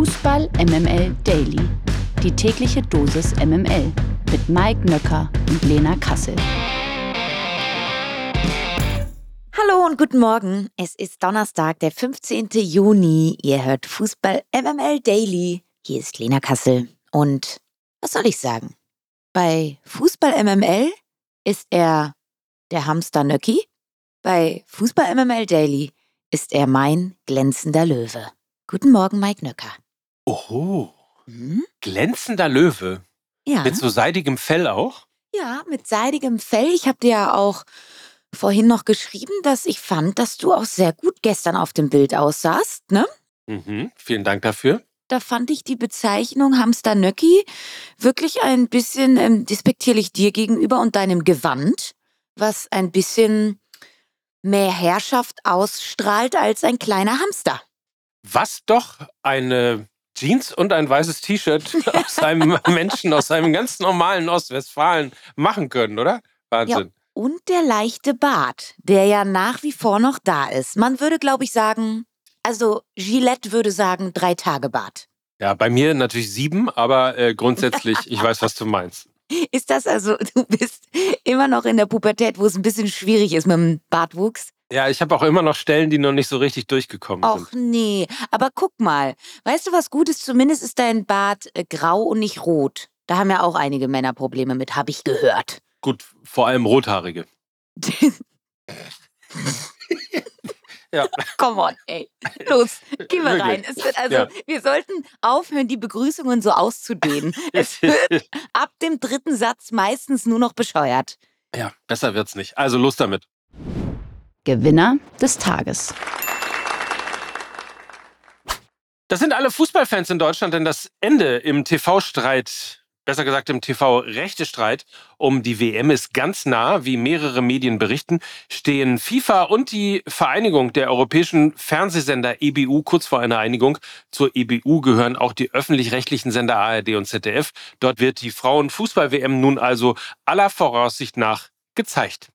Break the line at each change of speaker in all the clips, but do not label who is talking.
Fußball MML Daily. Die tägliche Dosis MML mit Mike Nöcker und Lena Kassel.
Hallo und guten Morgen. Es ist Donnerstag, der 15. Juni. Ihr hört Fußball MML Daily. Hier ist Lena Kassel. Und was soll ich sagen? Bei Fußball MML ist er der Hamster Nöcki. Bei Fußball MML Daily ist er mein glänzender Löwe. Guten Morgen, Mike Nöcker.
Oho,
Hm?
glänzender Löwe.
Ja.
Mit so seidigem Fell auch?
Ja, mit seidigem Fell. Ich habe dir ja auch vorhin noch geschrieben, dass ich fand, dass du auch sehr gut gestern auf dem Bild aussahst, ne?
Mhm, vielen Dank dafür.
Da fand ich die Bezeichnung Hamster Nöcki wirklich ein bisschen ähm, despektierlich dir gegenüber und deinem Gewand, was ein bisschen mehr Herrschaft ausstrahlt als ein kleiner Hamster.
Was doch eine Jeans und ein weißes T-Shirt aus einem Menschen aus einem ganz normalen Ostwestfalen machen können, oder? Wahnsinn.
Und der leichte Bart, der ja nach wie vor noch da ist. Man würde, glaube ich, sagen, also Gillette würde sagen, drei Tage Bart.
Ja, bei mir natürlich sieben, aber äh, grundsätzlich, ich weiß, was du meinst.
Ist das also, du bist immer noch in der Pubertät, wo es ein bisschen schwierig ist mit dem Bartwuchs?
Ja, ich habe auch immer noch Stellen, die noch nicht so richtig durchgekommen
Och
sind.
nee, aber guck mal. Weißt du, was gut ist? Zumindest ist dein Bart äh, grau und nicht rot. Da haben ja auch einige Männer Probleme mit, habe ich gehört.
Gut, vor allem Rothaarige. Ja.
Come on, ey. Los, geh mal
Wirklich.
rein. Es wird also,
Ja.
wir sollten aufhören, die Begrüßungen so auszudehnen. Es wird ab dem dritten Satz meistens nur noch bescheuert.
ja, besser wird's nicht. Also los damit.
Gewinner des Tages.
Das sind alle Fußballfans in Deutschland, denn das Ende im TV-Streit, besser gesagt im TV-Rechtestreit um die WM ist ganz nah, wie mehrere Medien berichten, stehen FIFA und die Vereinigung der europäischen Fernsehsender EBU kurz vor einer Einigung. Zur EBU gehören auch die öffentlich-rechtlichen Sender ARD und ZDF. Dort wird die Frauenfußball-WM nun also aller Voraussicht nach gezeigt.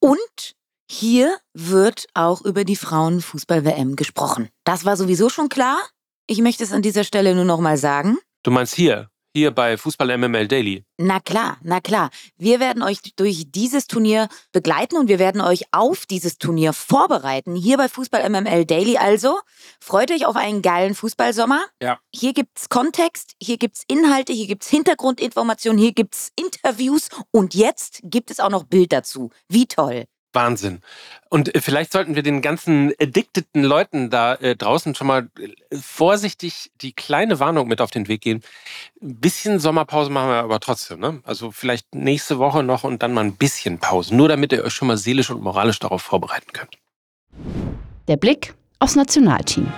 Und hier wird auch über die Frauenfußball-WM gesprochen. Das war sowieso schon klar. Ich möchte es an dieser Stelle nur noch mal sagen.
Du meinst hier, hier bei Fußball MML Daily.
Na klar, na klar. Wir werden euch durch dieses Turnier begleiten und wir werden euch auf dieses Turnier vorbereiten. Hier bei Fußball MML Daily also. Freut euch auf einen geilen Fußballsommer.
Ja.
Hier gibt's Kontext, hier gibt's Inhalte, hier gibt's Hintergrundinformationen, hier gibt's Interviews und jetzt gibt es auch noch Bild dazu. Wie toll.
Wahnsinn. Und äh, vielleicht sollten wir den ganzen addicteten Leuten da äh, draußen schon mal äh, vorsichtig die kleine Warnung mit auf den Weg gehen. Ein bisschen Sommerpause machen wir aber trotzdem. Ne? Also vielleicht nächste Woche noch und dann mal ein bisschen Pause. Nur damit ihr euch schon mal seelisch und moralisch darauf vorbereiten könnt.
Der Blick aufs Nationalteam.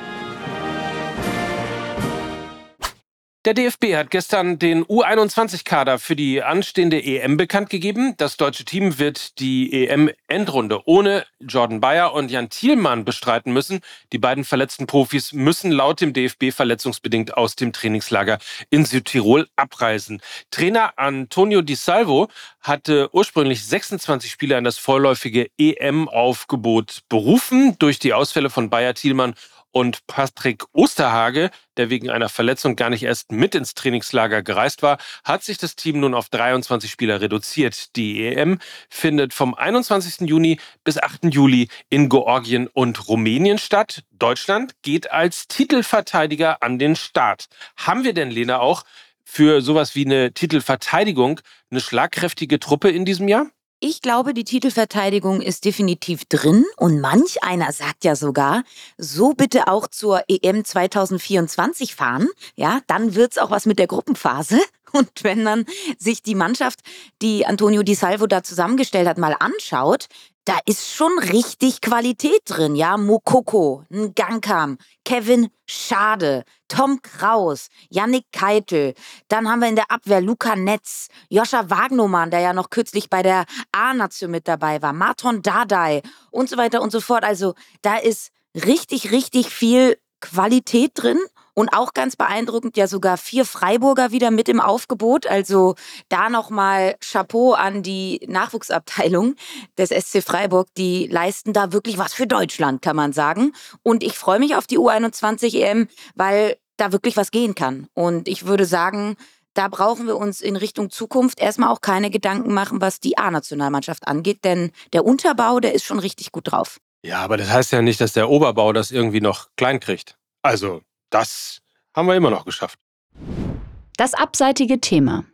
Der DFB hat gestern den U21-Kader für die anstehende EM bekannt gegeben. Das deutsche Team wird die EM-Endrunde ohne Jordan Bayer und Jan Thielmann bestreiten müssen. Die beiden verletzten Profis müssen laut dem DFB verletzungsbedingt aus dem Trainingslager in Südtirol abreisen. Trainer Antonio Di Salvo hatte ursprünglich 26 Spieler in das vorläufige EM-Aufgebot berufen. Durch die Ausfälle von Bayer Thielmann und Patrick Osterhage, der wegen einer Verletzung gar nicht erst mit ins Trainingslager gereist war, hat sich das Team nun auf 23 Spieler reduziert. Die EM findet vom 21. Juni bis 8. Juli in Georgien und Rumänien statt. Deutschland geht als Titelverteidiger an den Start. Haben wir denn, Lena, auch für sowas wie eine Titelverteidigung eine schlagkräftige Truppe in diesem Jahr?
Ich glaube, die Titelverteidigung ist definitiv drin und manch einer sagt ja sogar, so bitte auch zur EM 2024 fahren. Ja, dann wird's auch was mit der Gruppenphase. Und wenn man sich die Mannschaft, die Antonio Di Salvo da zusammengestellt hat, mal anschaut, da ist schon richtig Qualität drin, ja. Mokoko, Ngankam, Kevin Schade, Tom Kraus, Yannick Keitel. Dann haben wir in der Abwehr Luca Netz, Joscha Wagnoman, der ja noch kürzlich bei der A-Nation mit dabei war, Marton Dardai und so weiter und so fort. Also da ist richtig, richtig viel Qualität drin. Und auch ganz beeindruckend, ja sogar vier Freiburger wieder mit im Aufgebot. Also da nochmal Chapeau an die Nachwuchsabteilung des SC Freiburg. Die leisten da wirklich was für Deutschland, kann man sagen. Und ich freue mich auf die U21 EM, weil da wirklich was gehen kann. Und ich würde sagen, da brauchen wir uns in Richtung Zukunft erstmal auch keine Gedanken machen, was die A-Nationalmannschaft angeht, denn der Unterbau, der ist schon richtig gut drauf.
Ja, aber das heißt ja nicht, dass der Oberbau das irgendwie noch klein kriegt. Also, das haben wir immer noch geschafft.
Das abseitige Thema.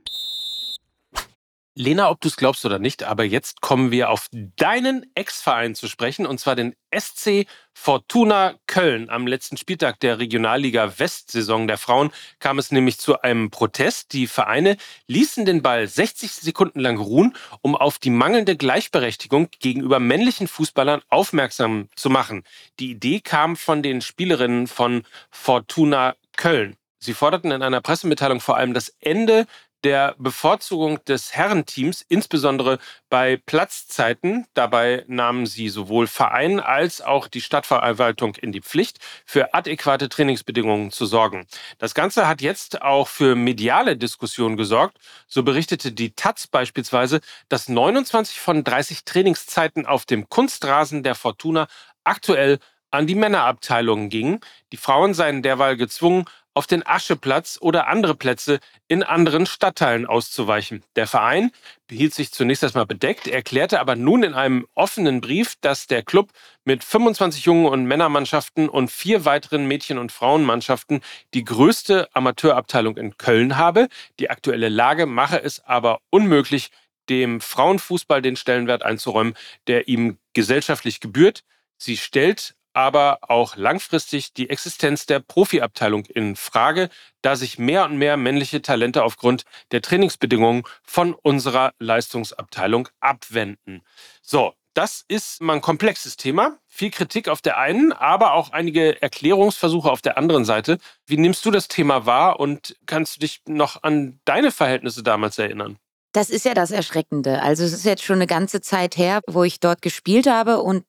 Lena, ob du es glaubst oder nicht, aber jetzt kommen wir auf deinen Ex-Verein zu sprechen, und zwar den SC Fortuna Köln. Am letzten Spieltag der Regionalliga West-Saison der Frauen kam es nämlich zu einem Protest. Die Vereine ließen den Ball 60 Sekunden lang ruhen, um auf die mangelnde Gleichberechtigung gegenüber männlichen Fußballern aufmerksam zu machen. Die Idee kam von den Spielerinnen von Fortuna Köln. Sie forderten in einer Pressemitteilung vor allem das Ende der Bevorzugung des Herrenteams, insbesondere bei Platzzeiten. Dabei nahmen sie sowohl Verein als auch die Stadtverwaltung in die Pflicht, für adäquate Trainingsbedingungen zu sorgen. Das Ganze hat jetzt auch für mediale Diskussionen gesorgt. So berichtete die Taz beispielsweise, dass 29 von 30 Trainingszeiten auf dem Kunstrasen der Fortuna aktuell an die Männerabteilungen gingen. Die Frauen seien derweil gezwungen, auf den Ascheplatz oder andere Plätze in anderen Stadtteilen auszuweichen. Der Verein behielt sich zunächst erstmal bedeckt, erklärte aber nun in einem offenen Brief, dass der Club mit 25 Jungen- und Männermannschaften und vier weiteren Mädchen- und Frauenmannschaften die größte Amateurabteilung in Köln habe. Die aktuelle Lage mache es aber unmöglich, dem Frauenfußball den Stellenwert einzuräumen, der ihm gesellschaftlich gebührt. Sie stellt aber auch langfristig die Existenz der Profiabteilung in Frage, da sich mehr und mehr männliche Talente aufgrund der Trainingsbedingungen von unserer Leistungsabteilung abwenden. So, das ist mal ein komplexes Thema. Viel Kritik auf der einen, aber auch einige Erklärungsversuche auf der anderen Seite. Wie nimmst du das Thema wahr und kannst du dich noch an deine Verhältnisse damals erinnern?
Das ist ja das Erschreckende. Also es ist jetzt schon eine ganze Zeit her, wo ich dort gespielt habe und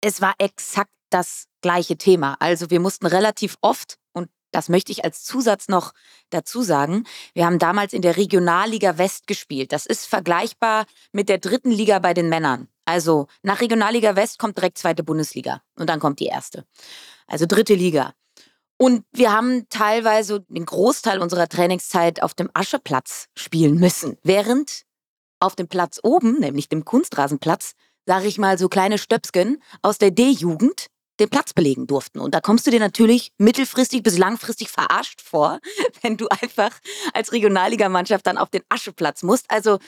es war exakt das gleiche Thema. Also wir mussten relativ oft, und das möchte ich als Zusatz noch dazu sagen, wir haben damals in der Regionalliga West gespielt. Das ist vergleichbar mit der dritten Liga bei den Männern. Also nach Regionalliga West kommt direkt zweite Bundesliga und dann kommt die erste. Also dritte Liga. Und wir haben teilweise den Großteil unserer Trainingszeit auf dem Ascheplatz spielen müssen, während auf dem Platz oben, nämlich dem Kunstrasenplatz, sage ich mal so kleine Stöpsken aus der D-Jugend, den Platz belegen durften. Und da kommst du dir natürlich mittelfristig bis langfristig verarscht vor, wenn du einfach als Regionalligamannschaft dann auf den Ascheplatz musst. Also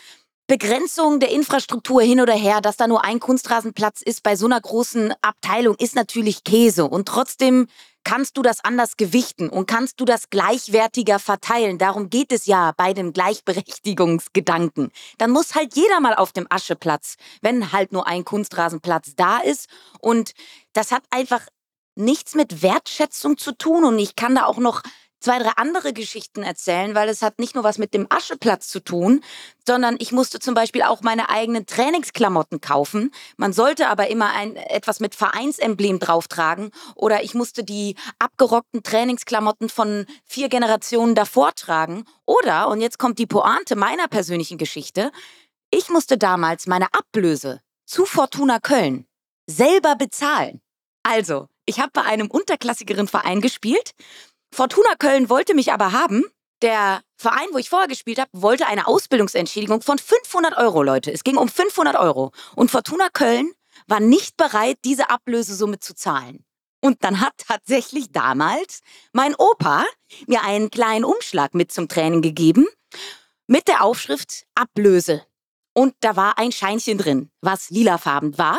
Begrenzung der Infrastruktur hin oder her, dass da nur ein Kunstrasenplatz ist bei so einer großen Abteilung, ist natürlich Käse. Und trotzdem kannst du das anders gewichten und kannst du das gleichwertiger verteilen. Darum geht es ja bei dem Gleichberechtigungsgedanken. Dann muss halt jeder mal auf dem Ascheplatz, wenn halt nur ein Kunstrasenplatz da ist. Und das hat einfach nichts mit Wertschätzung zu tun. Und ich kann da auch noch zwei, drei andere Geschichten erzählen, weil es hat nicht nur was mit dem Ascheplatz zu tun, sondern ich musste zum Beispiel auch meine eigenen Trainingsklamotten kaufen. Man sollte aber immer ein, etwas mit Vereinsemblem drauftragen oder ich musste die abgerockten Trainingsklamotten von vier Generationen davor tragen. Oder, und jetzt kommt die Pointe meiner persönlichen Geschichte, ich musste damals meine Ablöse zu Fortuna Köln selber bezahlen. Also, ich habe bei einem unterklassigeren Verein gespielt Fortuna Köln wollte mich aber haben. Der Verein, wo ich vorher gespielt habe, wollte eine Ausbildungsentschädigung von 500 Euro, Leute. Es ging um 500 Euro. Und Fortuna Köln war nicht bereit, diese Ablösesumme zu zahlen. Und dann hat tatsächlich damals mein Opa mir einen kleinen Umschlag mit zum Training gegeben mit der Aufschrift Ablöse. Und da war ein Scheinchen drin, was lilafarben war.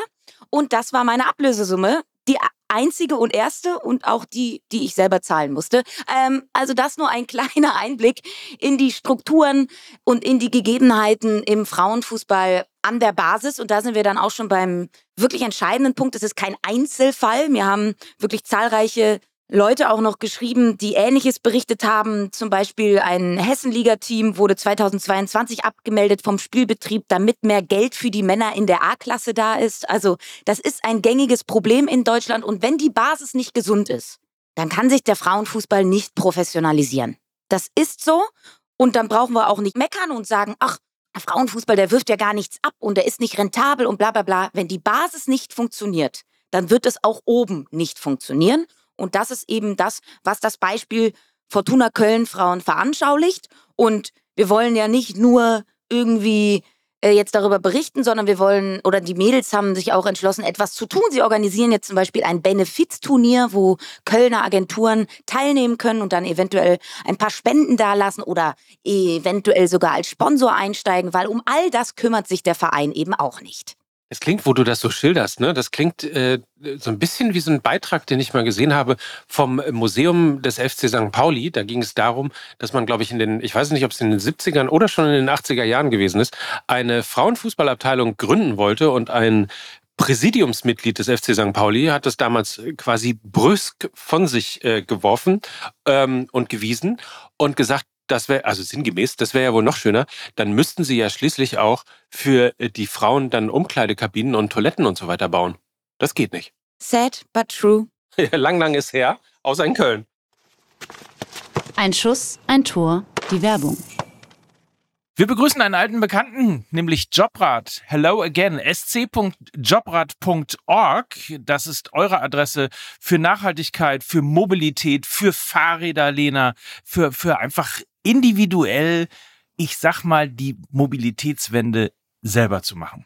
Und das war meine Ablösesumme, die einzige und erste und auch die, die ich selber zahlen musste. Ähm, also das nur ein kleiner Einblick in die Strukturen und in die Gegebenheiten im Frauenfußball an der Basis. Und da sind wir dann auch schon beim wirklich entscheidenden Punkt. Es ist kein Einzelfall. Wir haben wirklich zahlreiche Leute auch noch geschrieben, die Ähnliches berichtet haben. Zum Beispiel ein Hessenliga-Team wurde 2022 abgemeldet vom Spielbetrieb, damit mehr Geld für die Männer in der A-Klasse da ist. Also das ist ein gängiges Problem in Deutschland. Und wenn die Basis nicht gesund ist, dann kann sich der Frauenfußball nicht professionalisieren. Das ist so. Und dann brauchen wir auch nicht meckern und sagen, ach, der Frauenfußball, der wirft ja gar nichts ab und der ist nicht rentabel und bla bla bla. Wenn die Basis nicht funktioniert, dann wird es auch oben nicht funktionieren. Und das ist eben das, was das Beispiel Fortuna Köln Frauen veranschaulicht. Und wir wollen ja nicht nur irgendwie äh, jetzt darüber berichten, sondern wir wollen, oder die Mädels haben sich auch entschlossen, etwas zu tun. Sie organisieren jetzt zum Beispiel ein Benefizturnier, wo Kölner Agenturen teilnehmen können und dann eventuell ein paar Spenden dalassen oder eventuell sogar als Sponsor einsteigen, weil um all das kümmert sich der Verein eben auch nicht.
Es klingt, wo du das so schilderst, ne? Das klingt äh, so ein bisschen wie so ein Beitrag, den ich mal gesehen habe vom Museum des FC St. Pauli. Da ging es darum, dass man, glaube ich, in den, ich weiß nicht, ob es in den 70ern oder schon in den 80er Jahren gewesen ist, eine Frauenfußballabteilung gründen wollte und ein Präsidiumsmitglied des FC St. Pauli hat das damals quasi brüsk von sich äh, geworfen ähm, und gewiesen und gesagt, das wäre, also sinngemäß, das wäre ja wohl noch schöner, dann müssten sie ja schließlich auch für äh, die Frauen dann Umkleidekabinen und Toiletten und so weiter bauen. Das geht nicht.
Sad, but true.
lang, lang ist her, außer in Köln.
Ein Schuss, ein Tor, die Werbung.
Wir begrüßen einen alten Bekannten, nämlich Jobrad. Hello again, sc.jobrad.org. Das ist eure Adresse für Nachhaltigkeit, für Mobilität, für Fahrräder, Lena, für, für einfach individuell, ich sag mal, die Mobilitätswende selber zu machen.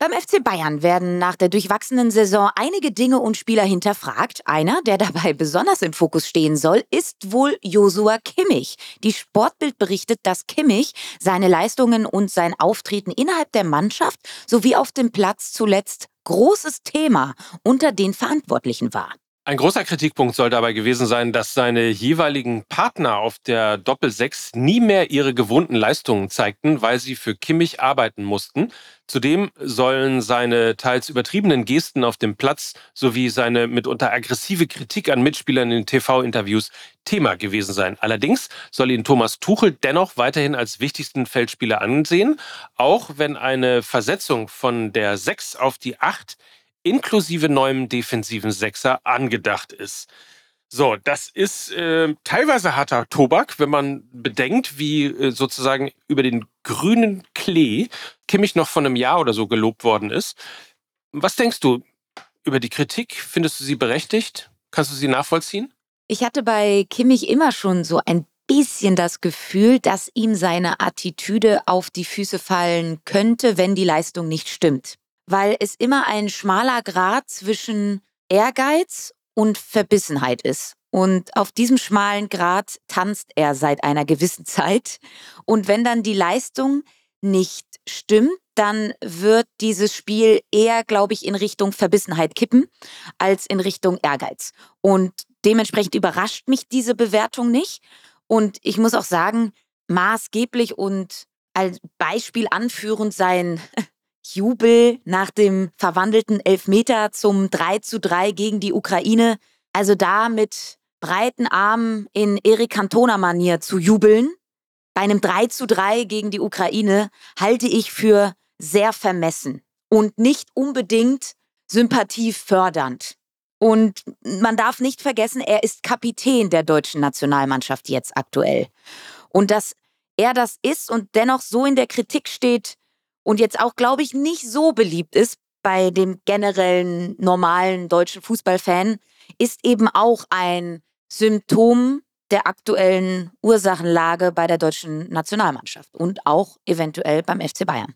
Beim FC Bayern werden nach der durchwachsenen Saison einige Dinge und Spieler hinterfragt. Einer, der dabei besonders im Fokus stehen soll, ist wohl Josua Kimmich. Die Sportbild berichtet, dass Kimmich seine Leistungen und sein Auftreten innerhalb der Mannschaft sowie auf dem Platz zuletzt großes Thema unter den Verantwortlichen war.
Ein großer Kritikpunkt soll dabei gewesen sein, dass seine jeweiligen Partner auf der Doppel-6 nie mehr ihre gewohnten Leistungen zeigten, weil sie für Kimmich arbeiten mussten. Zudem sollen seine teils übertriebenen Gesten auf dem Platz sowie seine mitunter aggressive Kritik an Mitspielern in TV-Interviews Thema gewesen sein. Allerdings soll ihn Thomas Tuchel dennoch weiterhin als wichtigsten Feldspieler ansehen, auch wenn eine Versetzung von der 6 auf die 8 inklusive neuem defensiven Sechser angedacht ist. So, das ist äh, teilweise harter Tobak, wenn man bedenkt, wie äh, sozusagen über den grünen Klee Kimmich noch von einem Jahr oder so gelobt worden ist. Was denkst du über die Kritik? Findest du sie berechtigt? Kannst du sie nachvollziehen?
Ich hatte bei Kimmich immer schon so ein bisschen das Gefühl, dass ihm seine Attitüde auf die Füße fallen könnte, wenn die Leistung nicht stimmt weil es immer ein schmaler Grad zwischen Ehrgeiz und Verbissenheit ist. Und auf diesem schmalen Grad tanzt er seit einer gewissen Zeit. Und wenn dann die Leistung nicht stimmt, dann wird dieses Spiel eher, glaube ich, in Richtung Verbissenheit kippen als in Richtung Ehrgeiz. Und dementsprechend überrascht mich diese Bewertung nicht. Und ich muss auch sagen, maßgeblich und als Beispiel anführend sein Jubel nach dem verwandelten Elfmeter zum 3 zu 3 gegen die Ukraine Also da mit breiten Armen in Erik Cantona-Manier zu jubeln, bei einem 3 zu 3 gegen die Ukraine, halte ich für sehr vermessen und nicht unbedingt sympathiefördernd. Und man darf nicht vergessen, er ist Kapitän der deutschen Nationalmannschaft jetzt aktuell. Und dass er das ist und dennoch so in der Kritik steht und jetzt auch, glaube ich, nicht so beliebt ist bei dem generellen normalen deutschen Fußballfan, ist eben auch ein Symptom der aktuellen Ursachenlage bei der deutschen Nationalmannschaft und auch eventuell beim FC Bayern.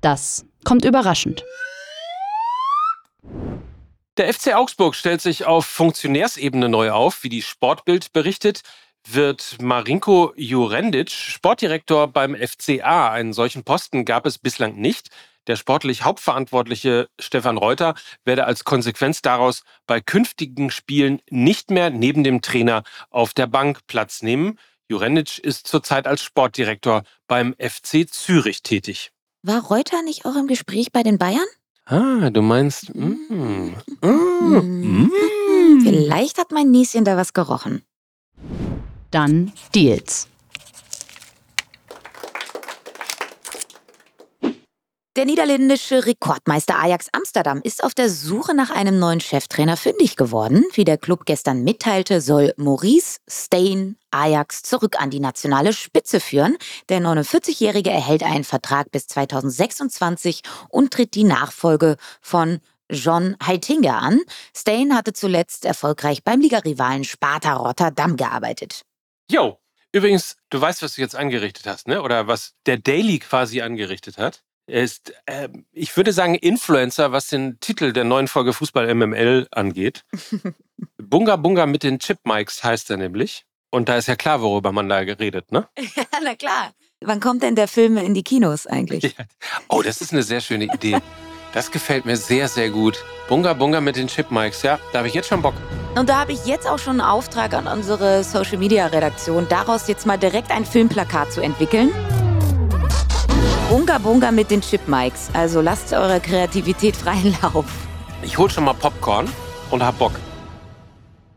Das kommt überraschend.
Der FC Augsburg stellt sich auf Funktionärsebene neu auf, wie die Sportbild berichtet. Wird Marinko Jurendic Sportdirektor beim FCA? Einen solchen Posten gab es bislang nicht. Der sportlich Hauptverantwortliche Stefan Reuter werde als Konsequenz daraus bei künftigen Spielen nicht mehr neben dem Trainer auf der Bank Platz nehmen. Jurendic ist zurzeit als Sportdirektor beim FC Zürich tätig.
War Reuter nicht auch im Gespräch bei den Bayern?
Ah, du meinst. Mm, mm,
mm. Vielleicht hat mein Näschen da was gerochen.
Dann Deals.
Der niederländische Rekordmeister Ajax Amsterdam ist auf der Suche nach einem neuen Cheftrainer fündig geworden. Wie der Club gestern mitteilte, soll Maurice Stein Ajax zurück an die nationale Spitze führen. Der 49-Jährige erhält einen Vertrag bis 2026 und tritt die Nachfolge von John Heitinger an. Stein hatte zuletzt erfolgreich beim Ligarivalen Sparta Rotterdam gearbeitet.
Jo, übrigens, du weißt, was du jetzt angerichtet hast, ne? Oder was der Daily quasi angerichtet hat? Er ist, äh, ich würde sagen, Influencer, was den Titel der neuen Folge Fußball MML angeht. Bunga Bunga mit den Chipmikes heißt er nämlich. Und da ist ja klar, worüber man da geredet, ne?
Ja, na klar. Wann kommt denn der Film in die Kinos eigentlich?
Ja. Oh, das ist eine sehr schöne Idee. Das gefällt mir sehr, sehr gut. Bunga Bunga mit den Chipmikes, ja, da habe ich jetzt schon Bock.
Und da habe ich jetzt auch schon einen Auftrag an unsere Social Media Redaktion, daraus jetzt mal direkt ein Filmplakat zu entwickeln. Bunga Bunga mit den Chipmikes. Also lasst eurer Kreativität freien Lauf.
Ich hol schon mal Popcorn und hab Bock.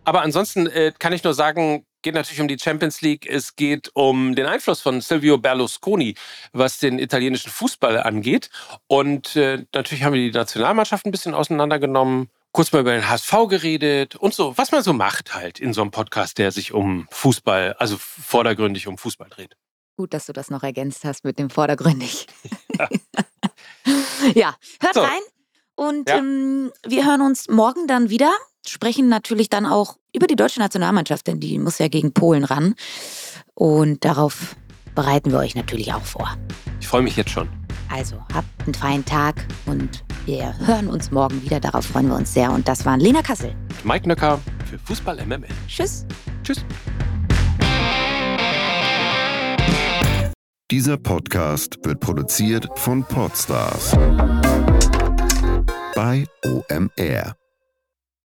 Aber ansonsten äh, kann ich nur sagen, geht natürlich um die Champions League. Es geht um den Einfluss von Silvio Berlusconi, was den italienischen Fußball angeht. Und äh, natürlich haben wir die Nationalmannschaft ein bisschen auseinandergenommen, kurz mal über den HSV geredet und so, was man so macht halt in so einem Podcast, der sich um Fußball, also vordergründig um Fußball dreht.
Gut, dass du das noch ergänzt hast mit dem vordergründig. Ja, ja hört so. rein und ja. ähm, wir hören uns morgen dann wieder. Sprechen natürlich dann auch über die deutsche Nationalmannschaft, denn die muss ja gegen Polen ran. Und darauf bereiten wir euch natürlich auch vor.
Ich freue mich jetzt schon.
Also habt einen feinen Tag und wir hören uns morgen wieder. Darauf freuen wir uns sehr. Und das waren Lena Kassel.
Mike Nöcker für Fußball MML.
Tschüss.
Tschüss.
Dieser Podcast wird produziert von Podstars bei OMR.